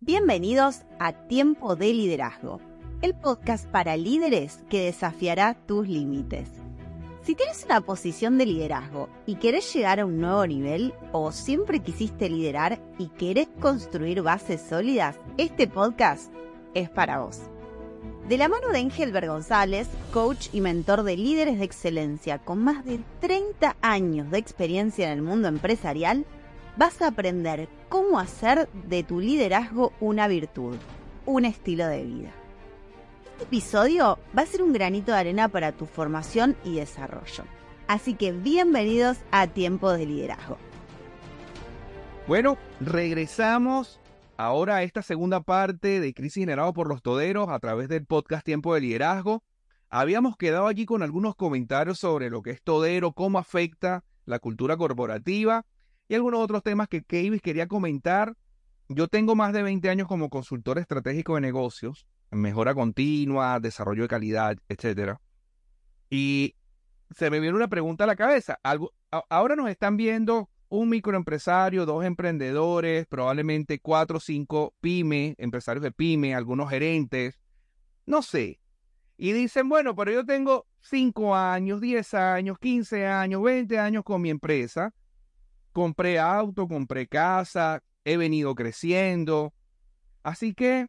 Bienvenidos a Tiempo de Liderazgo, el podcast para líderes que desafiará tus límites. Si tienes una posición de liderazgo y querés llegar a un nuevo nivel o siempre quisiste liderar y querés construir bases sólidas, este podcast es para vos. De la mano de Engelbert González, coach y mentor de líderes de excelencia con más de 30 años de experiencia en el mundo empresarial, vas a aprender cómo hacer de tu liderazgo una virtud, un estilo de vida. Este episodio va a ser un granito de arena para tu formación y desarrollo. Así que bienvenidos a Tiempo de Liderazgo. Bueno, regresamos ahora a esta segunda parte de Crisis Generado por los Toderos a través del podcast Tiempo de Liderazgo. Habíamos quedado aquí con algunos comentarios sobre lo que es todero, cómo afecta la cultura corporativa y algunos otros temas que Keyvis quería comentar. Yo tengo más de 20 años como consultor estratégico de negocios, mejora continua, desarrollo de calidad, etc. Y se me viene una pregunta a la cabeza. Algo, ahora nos están viendo un microempresario, dos emprendedores, probablemente cuatro o cinco pymes, empresarios de pyme, algunos gerentes, no sé. Y dicen, bueno, pero yo tengo 5 años, 10 años, 15 años, 20 años con mi empresa compré auto, compré casa, he venido creciendo. Así que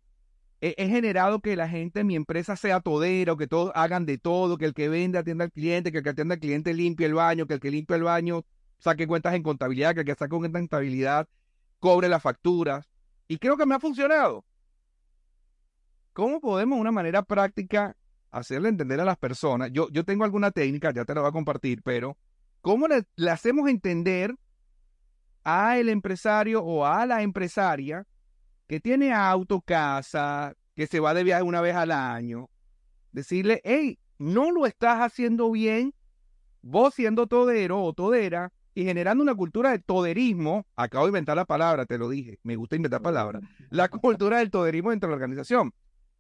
he, generado que la gente en mi empresa sea todero, que todos hagan de todo, que el que vende atienda al cliente, que el que atienda al cliente limpie el baño, que el que limpie el baño saque cuentas en contabilidad, que el que saque cuentas en contabilidad cobre las facturas. Y creo que me ha funcionado. ¿Cómo podemos de una manera práctica hacerle entender a las personas? Yo, yo tengo alguna técnica, ya te la voy a compartir, pero ¿cómo le hacemos entender a el empresario o a la empresaria que tiene auto, casa, que se va de viaje una vez al año, decirle, hey, no lo estás haciendo bien, vos siendo todero o todera y generando una cultura de toderismo, acabo de inventar la palabra, te lo dije, me gusta inventar palabras, la cultura del toderismo dentro de la organización.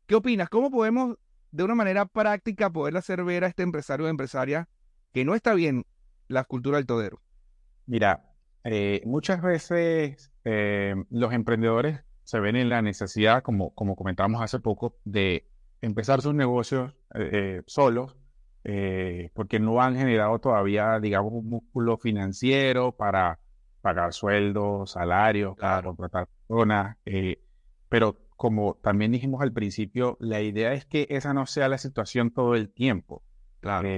¿Qué opinas? ¿Cómo podemos de una manera práctica poder hacer ver a este empresario o empresaria que no está bien la cultura del todero? Mira, eh, muchas veces eh, los emprendedores se ven en la necesidad, como, como comentábamos hace poco, de empezar sus negocios eh, solos porque no han generado todavía, digamos, un músculo financiero para pagar sueldos, salarios, para contratar personas. pero como también dijimos al principio, la idea es que esa no sea la situación todo el tiempo. Claro.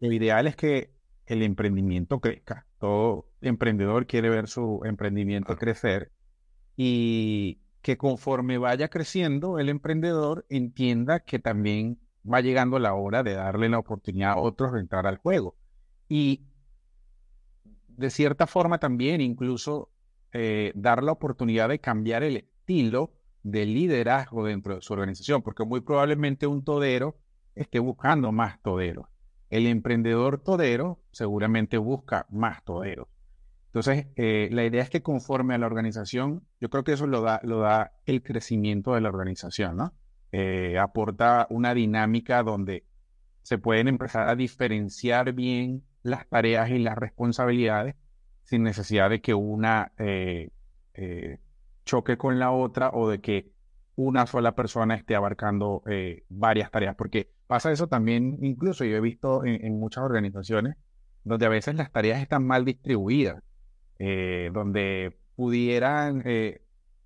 lo ideal es que el emprendimiento crezca. Todo emprendedor quiere ver su emprendimiento crecer y que conforme vaya creciendo el emprendedor entienda que también va llegando la hora de darle la oportunidad a otros de entrar al juego. Y de cierta forma también incluso eh, dar la oportunidad de cambiar el estilo de liderazgo dentro de su organización, porque muy probablemente un todero esté buscando más toderos. El emprendedor todero seguramente busca más toderos. Entonces, eh, la idea es que conforme a la organización, yo creo que eso lo da, lo da el crecimiento de la organización, ¿no? Eh, aporta una dinámica donde se pueden empezar a diferenciar bien las tareas y las responsabilidades sin necesidad de que una eh, choque con la otra o de que una sola persona esté abarcando varias tareas, porque Pasa eso también, incluso yo he visto en, muchas organizaciones donde a veces las tareas están mal distribuidas, eh, donde pudieran eh,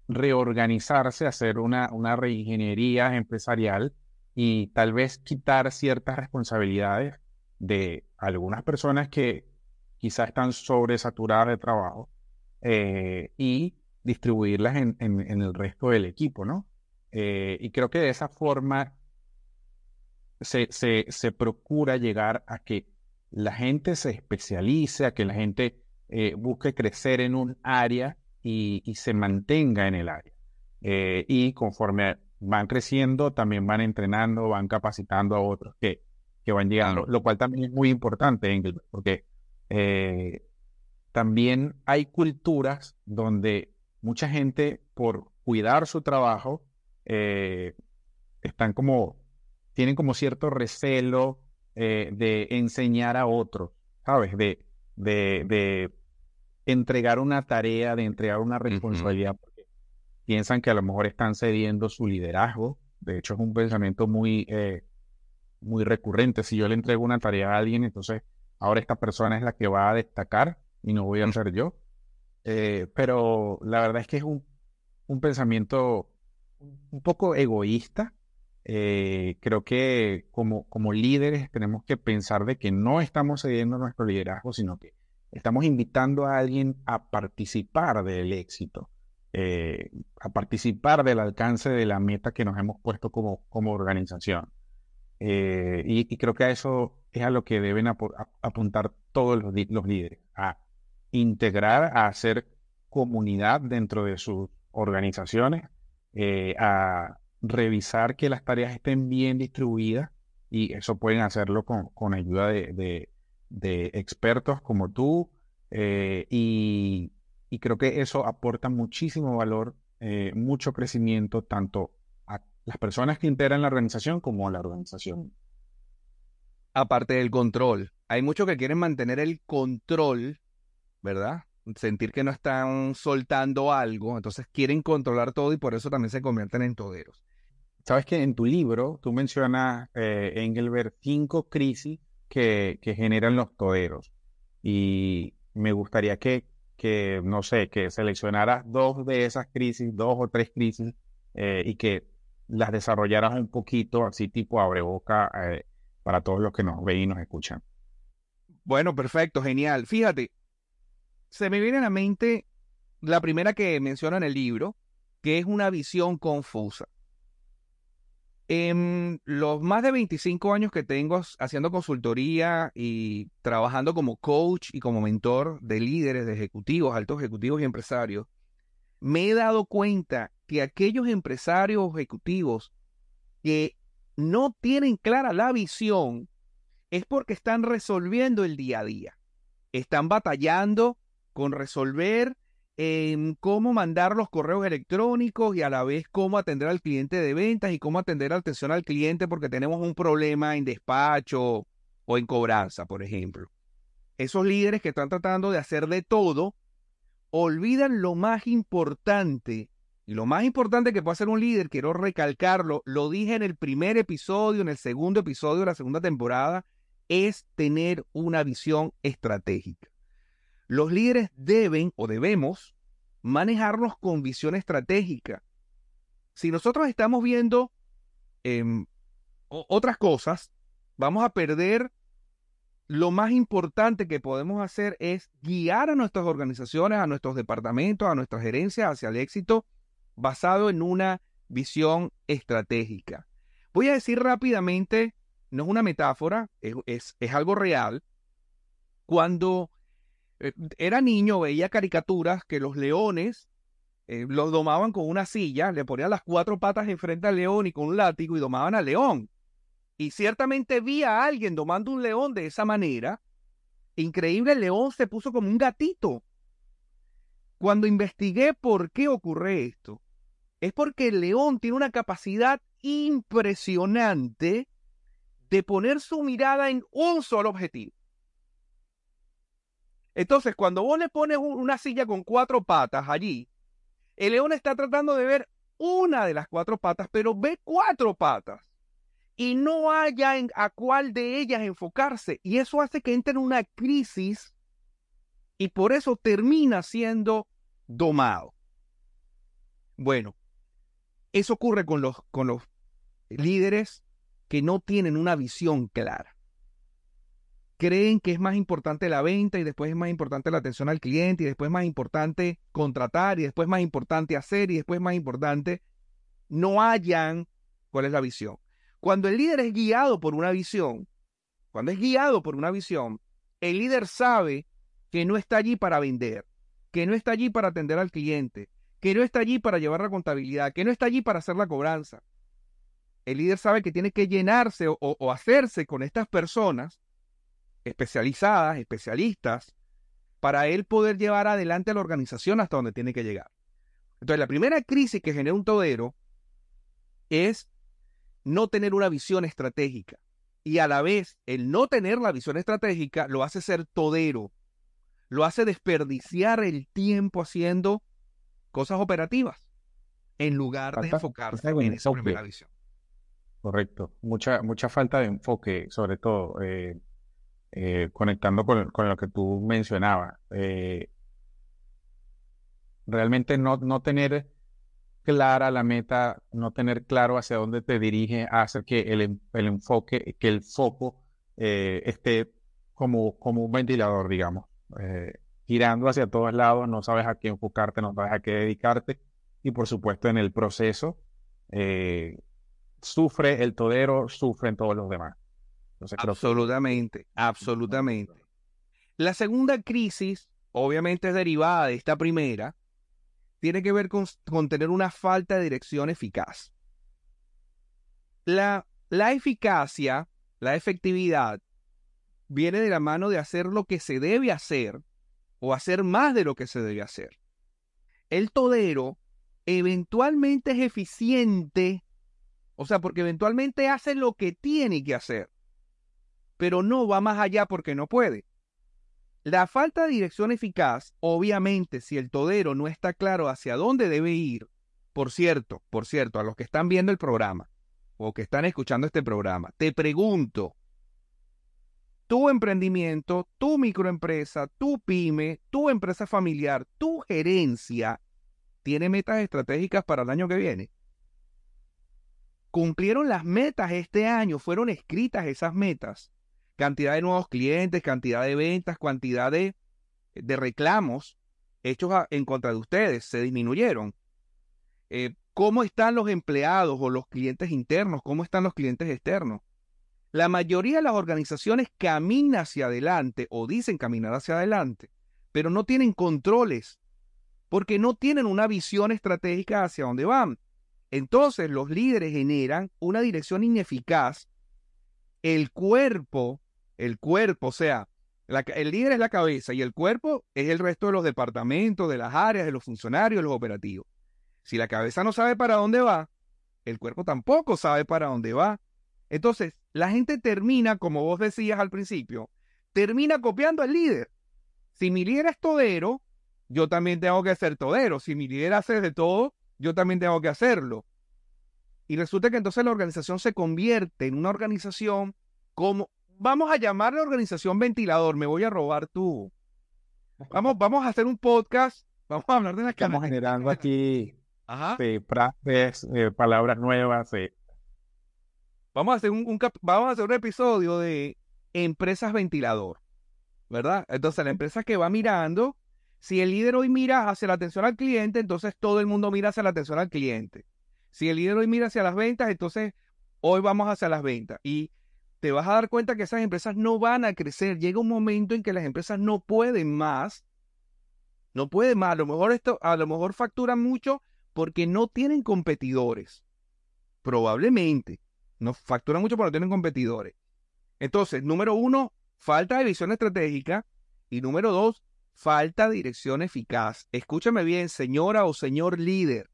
reorganizarse, hacer una, una reingeniería empresarial y tal vez quitar ciertas responsabilidades de algunas personas que quizás están sobresaturadas de trabajo eh, y distribuirlas en, el resto del equipo, ¿no? y creo que de esa forma se, se, procura llegar a que la gente se especialice, a que la gente eh, busque crecer en un área y, se mantenga en el área. Eh, y conforme van creciendo, también van entrenando, van capacitando a otros que, que van llegando, lo cual también es muy importante, Engel, porque eh, también hay culturas donde mucha gente, por cuidar su trabajo, están como tienen como cierto recelo eh, de enseñar a otros, ¿sabes? De, de, de, entregar una tarea, de entregar una responsabilidad. piensan que a lo mejor están cediendo su liderazgo. De hecho, es un pensamiento muy, eh, muy recurrente. Si yo le entrego una tarea a alguien, entonces ahora esta persona es la que va a destacar y no voy a ser yo. Eh, pero la verdad es que es un, un pensamiento un poco egoísta. Eh, creo que como, como líderes tenemos que pensar de que no estamos cediendo nuestro liderazgo, sino que estamos invitando a alguien a participar del éxito, eh, a participar del alcance de la meta que nos hemos puesto como, como organización. Eh, y, creo que a eso es a lo que deben apuntar todos los, los líderes, a integrar, a hacer comunidad dentro de sus organizaciones, eh, a revisar que las tareas estén bien distribuidas y eso pueden hacerlo con, con ayuda de, de, expertos como tú eh, y, y, creo que eso aporta muchísimo valor, eh, mucho crecimiento tanto a las personas que integran la organización como a la organización. Aparte del control, hay muchos que quieren mantener el control, ¿verdad? sentir que no están soltando algo, entonces quieren controlar todo y por eso también se convierten en toderos. Sabes que en tu libro tú mencionas, eh, Engelbert, cinco crisis que, generan los toderos. Y me gustaría que, que, no sé, que seleccionaras dos de esas crisis, dos o tres crisis, eh, y que las desarrollaras un poquito, así tipo abre boca, eh, para todos los que nos ven y nos escuchan. Bueno, perfecto, genial. Fíjate, se me viene a la mente la primera que menciona en el libro, que es una visión confusa. En los más de 25 años que tengo haciendo consultoría y trabajando como coach y como mentor de líderes, de ejecutivos, altos ejecutivos y empresarios, me he dado cuenta que aquellos empresarios ejecutivos que no tienen clara la visión es porque están resolviendo el día a día. Están batallando con resolver em, cómo mandar los correos electrónicos y a la vez cómo atender al cliente de ventas y cómo atender la atención al cliente porque tenemos un problema en despacho o en cobranza, por ejemplo. Esos líderes que están tratando de hacer de todo, olvidan lo más importante. Y lo más importante que puede hacer un líder, quiero recalcarlo, lo dije en el primer episodio, en el segundo episodio de la segunda temporada, es tener una visión estratégica. Los líderes deben o debemos manejarnos con visión estratégica. Si nosotros estamos viendo em, otras cosas, vamos a perder lo más importante que podemos hacer es guiar a nuestras organizaciones, a nuestros departamentos, a nuestras gerencias hacia el éxito basado en una visión estratégica. Voy a decir rápidamente, no es una metáfora, es, algo real. Cuando era niño, veía caricaturas que los leones eh, los domaban con una silla, le ponían las cuatro patas enfrente al león y con un látigo y domaban al león. Y ciertamente vi a alguien domando un león de esa manera. Increíble, el león se puso como un gatito. Cuando investigué por qué ocurre esto, es porque el león tiene una capacidad impresionante de poner su mirada en un solo objetivo. Entonces, cuando vos le pones una silla con cuatro patas allí, el león está tratando de ver una de las cuatro patas, pero ve cuatro patas y no haya en, a cuál de ellas enfocarse. Y eso hace que entre en una crisis y por eso termina siendo domado. Bueno, eso ocurre con los, con los líderes que no tienen una visión clara creen que es más importante la venta y después es más importante la atención al cliente y después es más importante contratar y después es más importante hacer y después es más importante, no hayan cuál es la visión. Cuando el líder es guiado por una visión, cuando es guiado por una visión, el líder sabe que no está allí para vender, que no está allí para atender al cliente, que no está allí para llevar la contabilidad, que no está allí para hacer la cobranza. El líder sabe que tiene que llenarse o, o hacerse con estas personas especializadas, especialistas, para él poder llevar adelante a la organización hasta donde tiene que llegar. Entonces, la primera crisis que genera un todero es no tener una visión estratégica. Y a la vez, el no tener la visión estratégica lo hace ser todero, lo hace desperdiciar el tiempo haciendo cosas operativas. en lugar de enfocarse en esa primera visión. Correcto. Mucha, mucha falta de enfoque, sobre todo, eh, eh, conectando con, con lo que tú mencionabas. Eh, realmente no, no tener clara la meta, no tener claro hacia dónde te dirige, hace que el, el enfoque, que el foco eh, esté como, como un ventilador, digamos, eh, girando hacia todos lados, no sabes a qué enfocarte, no sabes a qué dedicarte, y por supuesto en el proceso eh, sufre el todero, sufren todos los demás. Absolutamente, absolutamente. La segunda crisis, obviamente es derivada de esta primera, tiene que ver con, con tener una falta de dirección eficaz. La, la eficacia, la efectividad, viene de la mano de hacer lo que se debe hacer o hacer más de lo que se debe hacer. El todero eventualmente es eficiente, o sea, porque eventualmente hace lo que tiene que hacer pero no va más allá porque no puede. La falta de dirección eficaz, obviamente, si el todero no está claro hacia dónde debe ir, por cierto, por cierto, a los que están viendo el programa o que están escuchando este programa, te pregunto, tu emprendimiento, tu microempresa, tu pyme, tu empresa familiar, tu gerencia, ¿tiene metas estratégicas para el año que viene? ¿Cumplieron las metas este año? ¿Fueron escritas esas metas? Cantidad de nuevos clientes, cantidad de ventas, cantidad de, de reclamos hechos en contra de ustedes, se disminuyeron. Eh, ¿Cómo están los empleados o los clientes internos? ¿Cómo están los clientes externos? La mayoría de las organizaciones camina hacia adelante o dicen caminar hacia adelante, pero no tienen controles porque no tienen una visión estratégica hacia dónde van. Entonces los líderes generan una dirección ineficaz. El cuerpo el cuerpo, o sea, la el líder es la cabeza y el cuerpo es el resto de los departamentos, de las áreas, de los funcionarios, de los operativos. Si la cabeza no sabe para dónde va, el cuerpo tampoco sabe para dónde va. Entonces, la gente termina, como vos decías al principio, termina copiando al líder. Si mi líder es todero, yo también tengo que ser todero. Si mi líder hace de todo, yo también tengo que hacerlo. Y resulta que entonces la organización se convierte en una organización como, vamos a llamarle organización ventilador, me voy a robar tú. Vamos, vamos a hacer un podcast, vamos a hablar de las estamos generando aquí Ajá. eh, frases, eh, palabras nuevas. Vamos a hacer un, un cap- vamos a hacer un episodio de empresas ventilador, ¿verdad? Entonces la empresa que va mirando, si el líder hoy mira hacia la atención al cliente, entonces todo el mundo mira hacia la atención al cliente. Si el líder hoy mira hacia las ventas, entonces hoy vamos hacia las ventas. Y te vas a dar cuenta que esas empresas no van a crecer. Llega un momento en que las empresas no pueden más. No pueden más. A lo mejor esto, a lo mejor facturan mucho porque no tienen competidores. Probablemente. No facturan mucho porque no tienen competidores. Entonces, número uno, falta de visión estratégica. Y número dos, falta de dirección eficaz. Escúchame bien, señora o señor líder,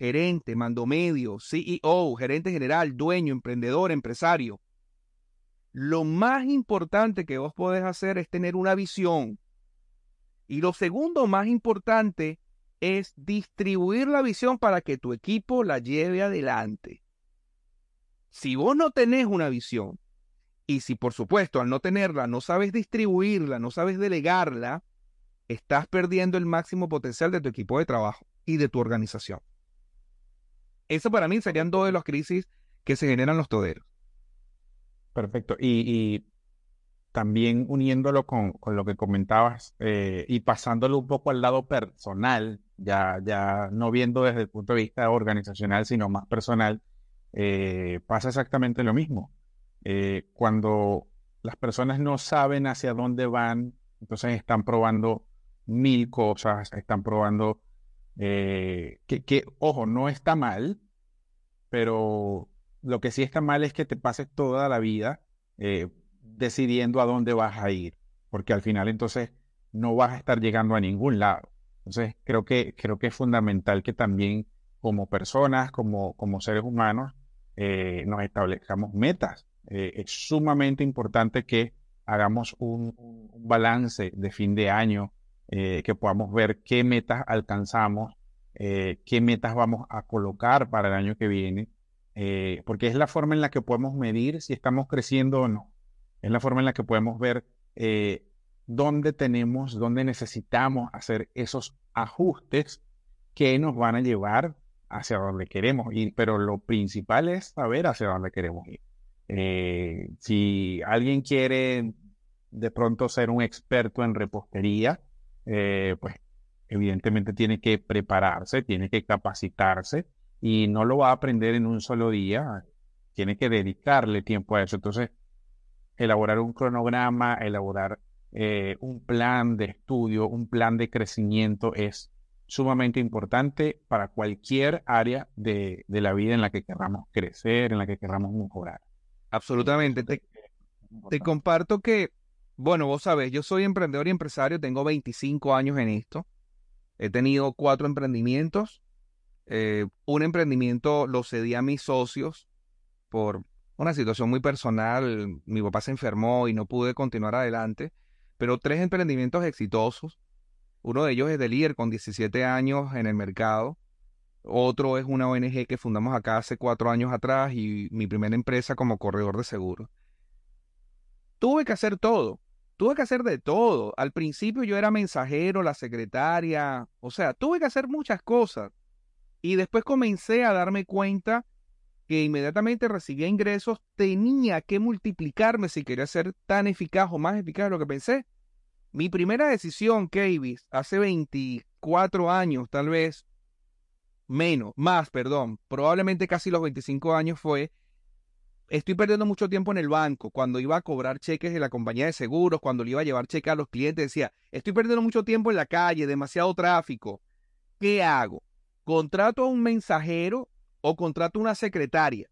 gerente, mando medio, CEO, gerente general, dueño, emprendedor, empresario. Lo más importante que vos podés hacer es tener una visión. Y lo segundo más importante es distribuir la visión para que tu equipo la lleve adelante. Si vos no tenés una visión, y si por supuesto al no tenerla no sabes distribuirla, no sabes delegarla, estás perdiendo el máximo potencial de tu equipo de trabajo y de tu organización. Eso para mí serían dos de las crisis que se generan los toderos. Perfecto. Y, también uniéndolo con, con lo que comentabas eh, y pasándolo un poco al lado personal, ya, ya no viendo desde el punto de vista organizacional, sino más personal, eh, pasa exactamente lo mismo. Eh, cuando las personas no saben hacia dónde van, entonces están probando mil cosas, están probando eh, que, que, ojo, no está mal, pero lo que sí está mal es que te pases toda la vida eh, decidiendo a dónde vas a ir, porque al final entonces no vas a estar llegando a ningún lado. Entonces creo que, creo que es fundamental que también como personas, como, como seres humanos, eh, nos establezcamos metas. Eh, es sumamente importante que hagamos un, balance de fin de año, que podamos ver qué metas alcanzamos qué metas vamos a colocar para el año que viene, eh, porque es la forma en la que podemos medir si estamos creciendo o no. Es la forma en la que podemos ver eh, dónde tenemos, dónde necesitamos hacer esos ajustes que nos van a llevar hacia donde queremos ir, pero lo principal es saber hacia dónde queremos ir. si alguien quiere de pronto ser un experto en repostería, pues evidentemente tiene que prepararse, tiene que capacitarse y no lo va a aprender en un solo día, tiene que dedicarle tiempo a eso. Entonces, elaborar un cronograma, elaborar eh, un plan de estudio, un plan de crecimiento es sumamente importante para cualquier área de, la vida en la que queramos crecer, en la que queramos mejorar. Absolutamente. Te, te comparto que, bueno, vos sabés, yo soy emprendedor y empresario, tengo 25 años en esto. He tenido cuatro emprendimientos. Eh, un emprendimiento lo cedí a mis socios por una situación muy personal. Mi papá se enfermó y no pude continuar adelante. Pero tres emprendimientos exitosos. Uno de ellos es de líder con 17 años en el mercado. Otro es una ONG que fundamos acá hace cuatro años atrás y mi primera empresa como corredor de seguros. Tuve que hacer todo tuve que hacer de todo. Al principio yo era mensajero, la secretaria, o sea, tuve que hacer muchas cosas. Y después comencé a darme cuenta que inmediatamente recibía ingresos, tenía que multiplicarme si quería ser tan eficaz o más eficaz de lo que pensé. Mi primera decisión, Kavis, hace 24 años, tal vez, menos, más, perdón, probablemente casi los 25 años fue estoy perdiendo mucho tiempo en el banco. Cuando iba a cobrar cheques de la compañía de seguros, cuando le iba a llevar cheques a los clientes, decía, estoy perdiendo mucho tiempo en la calle, demasiado tráfico. ¿Qué hago? ¿Contrato a un mensajero o contrato a una secretaria?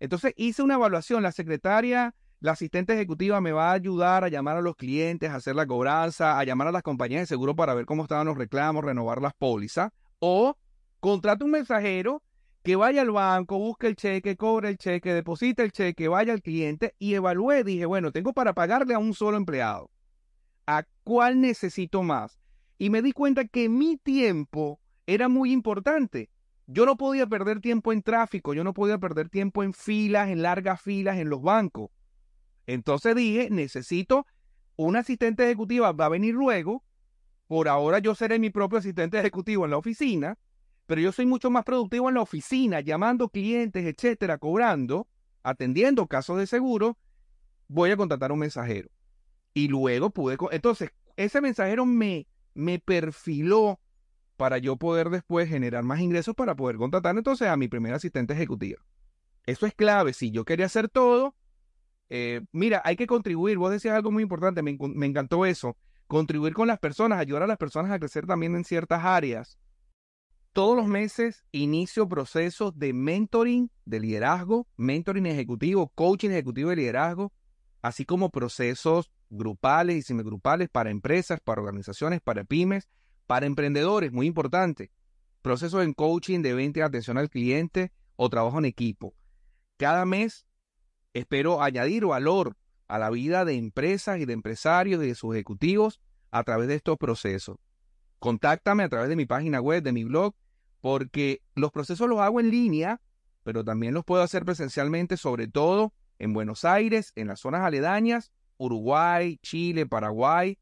Entonces hice una evaluación. La secretaria, la asistente ejecutiva me va a ayudar a llamar a los clientes, a hacer la cobranza, a llamar a las compañías de seguro para ver cómo estaban los reclamos, renovar las pólizas. O contrato un mensajero que vaya al banco, busque el cheque, cobre el cheque, deposite el cheque, vaya al cliente y evalúe. Dije, bueno, tengo para pagarle a un solo empleado. ¿A cuál necesito más? Y me di cuenta que mi tiempo era muy importante. Yo no podía perder tiempo en tráfico, yo no podía perder tiempo en filas, en largas filas en los bancos. Entonces dije, necesito un asistente ejecutiva, va a venir luego. Por ahora yo seré mi propio asistente ejecutivo en la oficina pero yo soy mucho más productivo en la oficina, llamando clientes, etcétera, cobrando, atendiendo casos de seguro, voy a contratar un mensajero. Y luego pude, entonces, ese mensajero me, me perfiló para yo poder después generar más ingresos para poder contratar entonces a mi primer asistente ejecutivo. Eso es clave. Si yo quería hacer todo, eh, mira, hay que contribuir. Vos decías algo muy importante, me, me encantó eso. Contribuir con las personas, ayudar a las personas a crecer también en ciertas áreas todos los meses inicio procesos de mentoring de liderazgo, mentoring ejecutivo, coaching ejecutivo de liderazgo, así como procesos grupales y semigrupales para empresas, para organizaciones, para pymes, para emprendedores, muy importante. Procesos en coaching de venta y atención al cliente o trabajo en equipo. Cada mes espero añadir valor a la vida de empresas y de empresarios y de sus ejecutivos a través de estos procesos. Contáctame a través de mi página web, de mi blog, porque los procesos los hago en línea, pero también los puedo hacer presencialmente, sobre todo en Buenos Aires, en las zonas aledañas, Uruguay, Chile, Paraguay.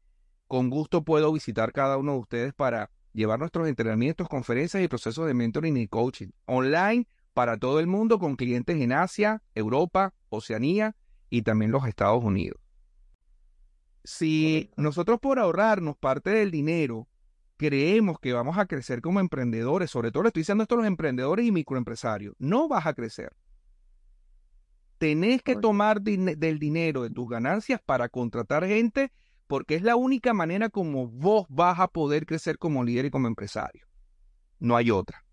Con gusto puedo visitar cada uno de ustedes para llevar nuestros entrenamientos, conferencias y procesos de mentoring y coaching online para todo el mundo con clientes en Asia, Europa, Oceanía y también los Estados Unidos. Si nosotros por ahorrarnos parte del dinero creemos que vamos a crecer como emprendedores, sobre todo le estoy diciendo esto a los emprendedores y microempresarios, no vas a crecer. Tenés que tomar del dinero de tus ganancias para contratar gente porque es la única manera como vos vas a poder crecer como líder y como empresario. No hay otra.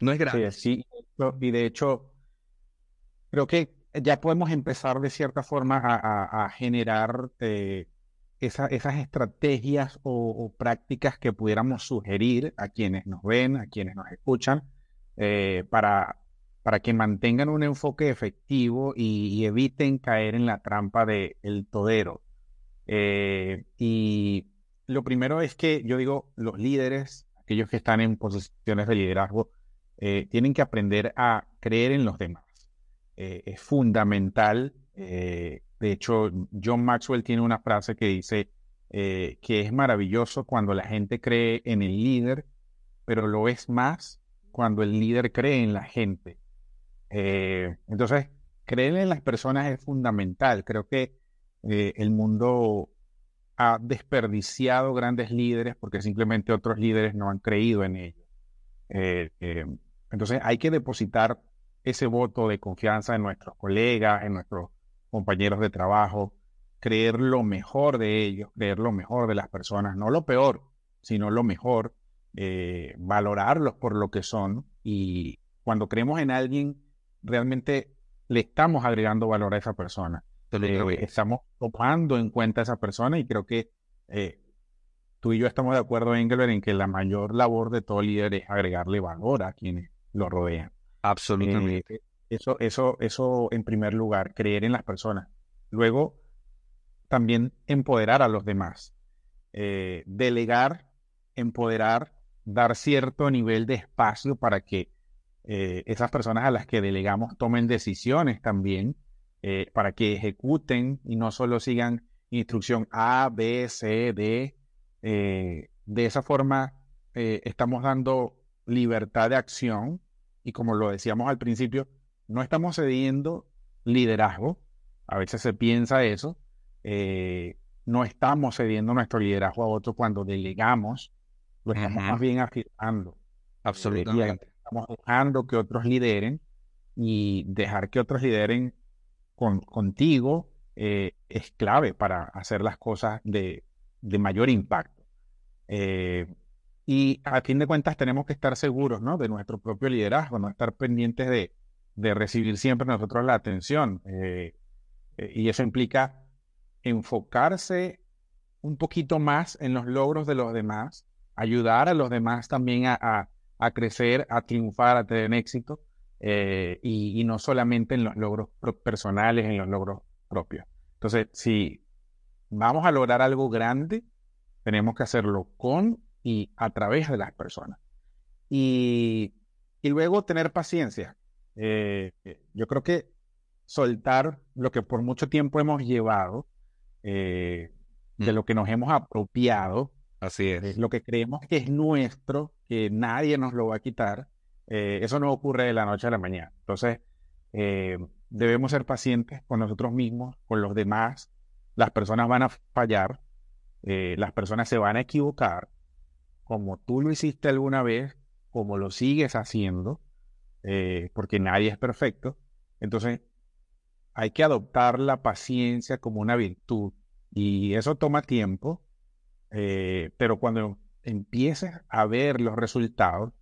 No es gratis. Sí, y de hecho, creo que ya podemos empezar de cierta forma a, generar eh, esas estrategias o, prácticas que pudiéramos sugerir a quienes nos ven, a quienes nos escuchan, eh, para, para que mantengan un enfoque efectivo y, eviten caer en la trampa del el todero. Eh, y lo primero es que yo digo, los líderes, aquellos que están en posiciones de liderazgo, eh, tienen que aprender a creer en los demás. Eh, es fundamental. de hecho, John Maxwell tiene una frase que dice que es maravilloso cuando la gente cree en el líder, pero lo es más cuando el líder cree en la gente. entonces, creer en las personas es fundamental. Creo que el mundo ha desperdiciado grandes líderes porque simplemente otros líderes no han creído en ellos. Eh, eh, entonces hay que depositar ese voto de confianza en nuestros colegas, en nuestros compañeros de trabajo, creer lo mejor de ellos, creer lo mejor de las personas, no lo peor, sino lo mejor, eh, valorarlos por lo que son y cuando creemos en alguien, realmente le estamos agregando valor a esa persona. Eh, estamos tomando en cuenta a esa persona y creo que eh, tú y yo estamos de acuerdo, Engelbert, en que la mayor labor de todo líder es agregarle valor a quienes lo rodean. Absolutamente. Eh, eso, eso, eso en primer lugar, creer en las personas. Luego, también empoderar a los demás. delegar, empoderar, dar cierto nivel de espacio para que esas personas a las que delegamos tomen decisiones también eh, para que ejecuten y no solo sigan instrucción A, B, C, D. Eh, de esa forma eh, estamos dando libertad de acción y como lo decíamos al principio, no estamos cediendo liderazgo. A veces se piensa eso. no estamos cediendo nuestro liderazgo a otro cuando delegamos, lo estamos más bien afirmando. Absolutamente. estamos dejando que otros lideren y dejar que otros lideren con, contigo eh, es clave para hacer las cosas de, mayor impacto. Eh, y a fin de cuentas tenemos que estar seguros ¿no? de nuestro propio liderazgo, no estar pendientes de, recibir siempre nosotros la atención. Eh, y eso implica enfocarse un poquito más en los logros de los demás, ayudar a los demás también a crecer, a triunfar, a tener éxito, eh, y, no solamente en los logros personales, en los logros propios. Entonces, si vamos a lograr algo grande, tenemos que hacerlo con y a través de las personas. Y, luego tener paciencia. Eh, yo creo que soltar lo que por mucho tiempo hemos llevado, eh, de mm. lo que nos hemos apropiado, Así es. lo que creemos que es nuestro, que nadie nos lo va a quitar, eh, eso no ocurre de la noche a la mañana. Entonces, eh, debemos ser pacientes con nosotros mismos, con los demás. Las personas van a fallar, eh, las personas se van a equivocar, como tú lo hiciste alguna vez, como lo sigues haciendo, porque nadie es perfecto. Entonces, hay que adoptar la paciencia como una virtud y eso toma tiempo, pero cuando empieces a ver los resultados,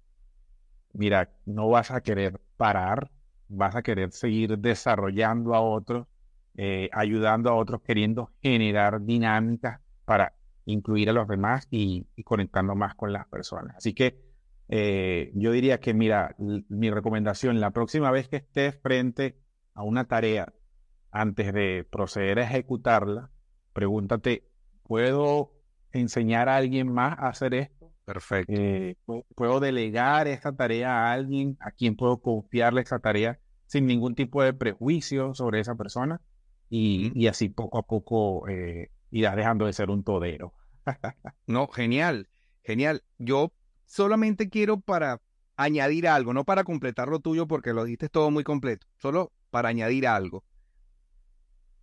mira, no vas a querer parar, vas a querer seguir desarrollando a otros, eh, ayudando a otros, queriendo generar dinámicas para incluir a los demás y, conectando más con las personas. Así que eh, yo diría que, mira, mi recomendación, la próxima vez que estés frente a una tarea, antes de proceder a ejecutarla, pregúntate, ¿puedo enseñar a alguien más a hacer esto? Perfecto. Eh, puedo delegar esta tarea a alguien a quien puedo confiarle esa tarea sin ningún tipo de prejuicio sobre esa persona y, así poco a poco eh, irá dejando de ser un todero. no, genial, genial. Yo solamente quiero para añadir algo, no para completar lo tuyo porque lo dijiste todo muy completo, solo para añadir algo.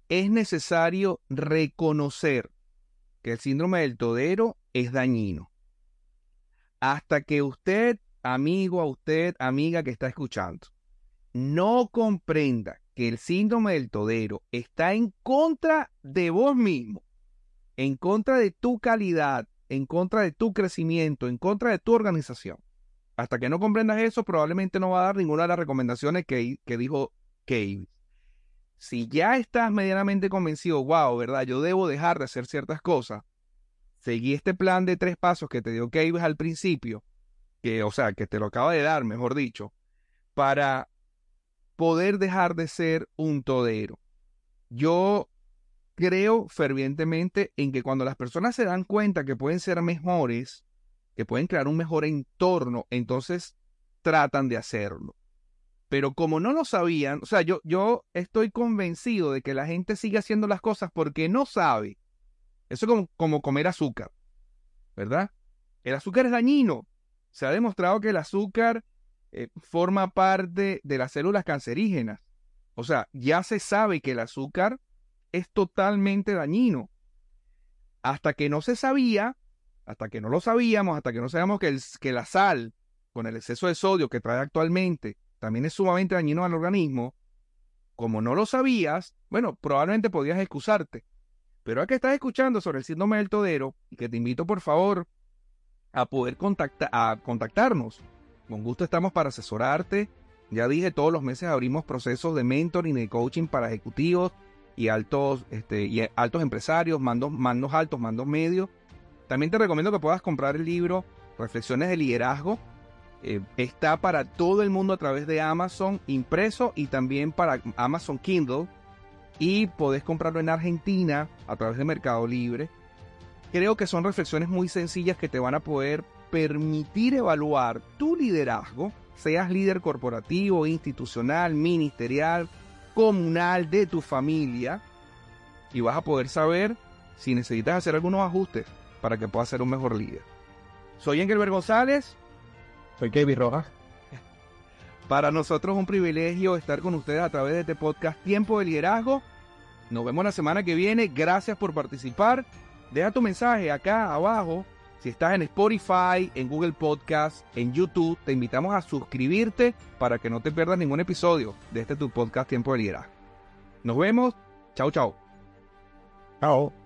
Es necesario reconocer que el síndrome del todero es dañino hasta que usted, amigo, a usted, amiga que está escuchando, no comprenda que el síndrome del todero está en contra de vos mismo, en contra de tu calidad, en contra de tu crecimiento, en contra de tu organización. Hasta que no comprendas eso, probablemente no va a dar ninguna de las recomendaciones que, que dijo Keyes. Si ya estás medianamente convencido, wow, ¿verdad? Yo debo dejar de hacer ciertas cosas, seguí este plan de tres pasos que te dio Caves al principio, que, o sea, que te lo acaba de dar, mejor dicho, para poder dejar de ser un todero. Yo creo fervientemente en que cuando las personas se dan cuenta que pueden ser mejores, que pueden crear un mejor entorno, entonces tratan de hacerlo. Pero como no lo sabían, o sea, yo, yo estoy convencido de que la gente sigue haciendo las cosas porque no sabe. Eso es como, como comer azúcar, ¿verdad? El azúcar es dañino. Se ha demostrado que el azúcar eh, forma parte de las células cancerígenas. O sea, ya se sabe que el azúcar es totalmente dañino. Hasta que no se sabía, hasta que no lo sabíamos, hasta que no sabíamos que, que la sal, con el exceso de sodio que trae actualmente, también es sumamente dañino al organismo, como no lo sabías, bueno, probablemente podías excusarte. Pero a que estás escuchando sobre el síndrome del todero, y que te invito por favor a poder a contactarnos. Con gusto estamos para asesorarte. Ya dije, todos los meses abrimos procesos de mentoring y de coaching para ejecutivos y altos, este, y altos empresarios, mandos, mandos altos, mandos medios. También te recomiendo que puedas comprar el libro Reflexiones de Liderazgo, eh, está para todo el mundo a través de Amazon impreso y también para Amazon Kindle. Y podés comprarlo en Argentina a través de Mercado Libre. Creo que son reflexiones muy sencillas que te van a poder permitir evaluar tu liderazgo, seas líder corporativo, institucional, ministerial, comunal, de tu familia. Y vas a poder saber si necesitas hacer algunos ajustes para que puedas ser un mejor líder. Soy Engelbert González soy Kevin Rojas. Para nosotros es un privilegio estar con ustedes a través de este podcast Tiempo de Liderazgo. Nos vemos la semana que viene. Gracias por participar. Deja tu mensaje acá abajo. Si estás en Spotify, en Google Podcast, en YouTube, te invitamos a suscribirte para que no te pierdas ningún episodio de este tu podcast Tiempo de Liderazgo. Nos vemos. Chao, chao. Chao.